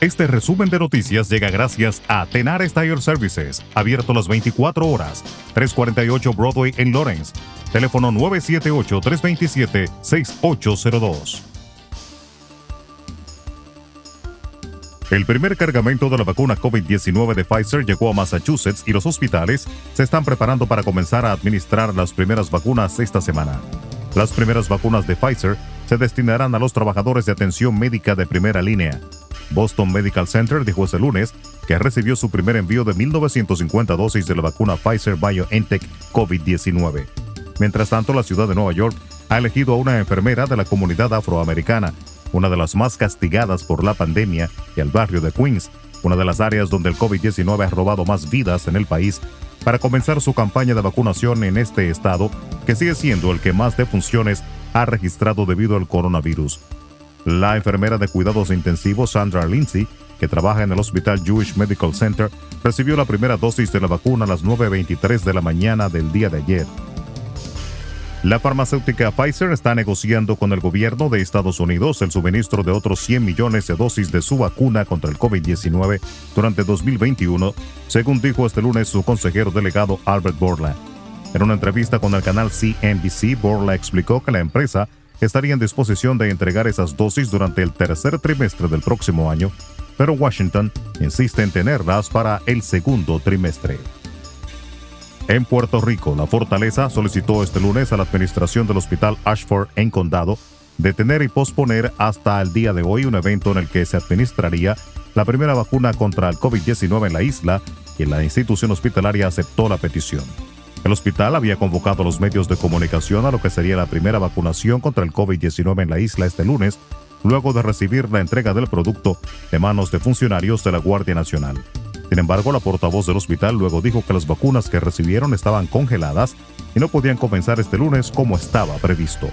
Este resumen de noticias llega gracias a Tenar Tire Services, abierto las 24 horas, 348 Broadway en Lawrence. Teléfono 978-327-6802. El primer cargamento de la vacuna COVID-19 de Pfizer llegó a Massachusetts y los hospitales se están preparando para comenzar a administrar las primeras vacunas esta semana. Las primeras vacunas de Pfizer se destinarán a los trabajadores de atención médica de primera línea, Boston Medical Center dijo este lunes que recibió su primer envío de 1.950 dosis de la vacuna Pfizer BioNTech COVID-19. Mientras tanto, la ciudad de Nueva York ha elegido a una enfermera de la comunidad afroamericana, una de las más castigadas por la pandemia, y al barrio de Queens, una de las áreas donde el COVID-19 ha robado más vidas en el país, para comenzar su campaña de vacunación en este estado, que sigue siendo el que más defunciones ha registrado debido al coronavirus. La enfermera de cuidados intensivos Sandra Lindsay, que trabaja en el Hospital Jewish Medical Center, recibió la primera dosis de la vacuna a las 9.23 de la mañana del día de ayer. La farmacéutica Pfizer está negociando con el gobierno de Estados Unidos el suministro de otros 100 millones de dosis de su vacuna contra el COVID-19 durante 2021, según dijo este lunes su consejero delegado Albert Borla. En una entrevista con el canal CNBC, Borla explicó que la empresa estaría en disposición de entregar esas dosis durante el tercer trimestre del próximo año, pero Washington insiste en tenerlas para el segundo trimestre. En Puerto Rico, la fortaleza solicitó este lunes a la administración del Hospital Ashford en Condado detener y posponer hasta el día de hoy un evento en el que se administraría la primera vacuna contra el COVID-19 en la isla y la institución hospitalaria aceptó la petición. El hospital había convocado a los medios de comunicación a lo que sería la primera vacunación contra el COVID-19 en la isla este lunes, luego de recibir la entrega del producto de manos de funcionarios de la Guardia Nacional. Sin embargo, la portavoz del hospital luego dijo que las vacunas que recibieron estaban congeladas y no podían comenzar este lunes como estaba previsto.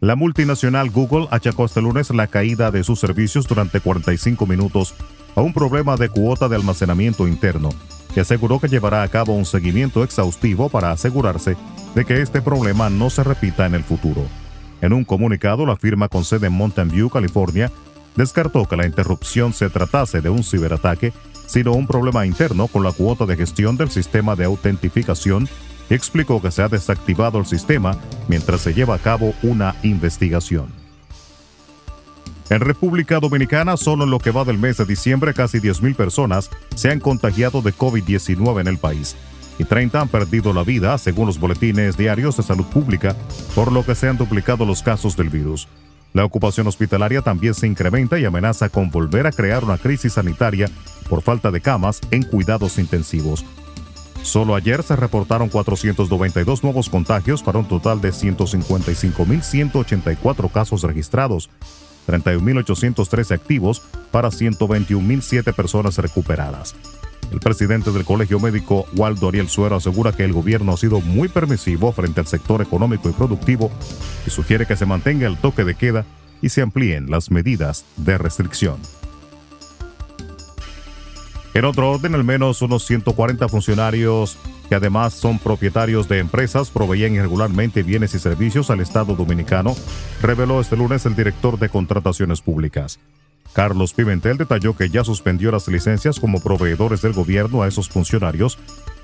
La multinacional Google achacó este lunes la caída de sus servicios durante 45 minutos a un problema de cuota de almacenamiento interno que aseguró que llevará a cabo un seguimiento exhaustivo para asegurarse de que este problema no se repita en el futuro. En un comunicado, la firma con sede en Mountain View, California, descartó que la interrupción se tratase de un ciberataque, sino un problema interno con la cuota de gestión del sistema de autentificación y explicó que se ha desactivado el sistema mientras se lleva a cabo una investigación. En República Dominicana, solo en lo que va del mes de diciembre, casi 10.000 personas se han contagiado de COVID-19 en el país y 30 han perdido la vida, según los boletines diarios de salud pública, por lo que se han duplicado los casos del virus. La ocupación hospitalaria también se incrementa y amenaza con volver a crear una crisis sanitaria por falta de camas en cuidados intensivos. Solo ayer se reportaron 492 nuevos contagios para un total de 155.184 casos registrados, 31.813 activos para 121.007 personas recuperadas. El presidente del Colegio Médico, Waldo Ariel Suero, asegura que el gobierno ha sido muy permisivo frente al sector económico y productivo y sugiere que se mantenga el toque de queda y se amplíen las medidas de restricción. En otro orden, al menos unos 140 funcionarios que además son propietarios de empresas, proveían irregularmente bienes y servicios al Estado dominicano, reveló este lunes el director de contrataciones públicas. Carlos Pimentel detalló que ya suspendió las licencias como proveedores del gobierno a esos funcionarios,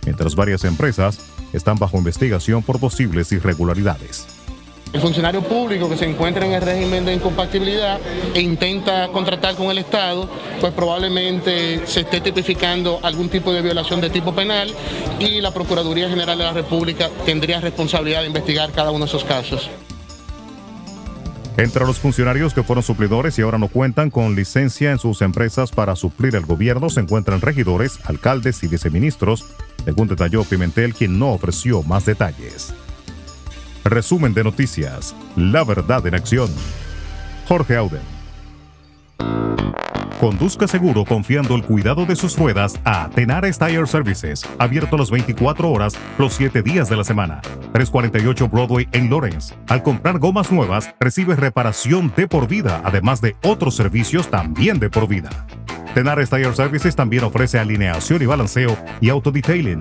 mientras varias empresas están bajo investigación por posibles irregularidades. El funcionario público que se encuentra en el régimen de incompatibilidad e intenta contratar con el Estado, pues probablemente se esté tipificando algún tipo de violación de tipo penal y la Procuraduría General de la República tendría responsabilidad de investigar cada uno de esos casos. Entre los funcionarios que fueron suplidores y ahora no cuentan con licencia en sus empresas para suplir el gobierno se encuentran regidores, alcaldes y viceministros, según detalló Pimentel, quien no ofreció más detalles. Resumen de noticias. La verdad en acción. Jorge Auden. Conduzca seguro confiando el cuidado de sus ruedas a Tenares Tire Services, abierto las 24 horas, los 7 días de la semana. 348 Broadway en Lawrence. Al comprar gomas nuevas, recibe reparación de por vida, además de otros servicios también de por vida. Tenares Tire Services también ofrece alineación y balanceo y autodetailing.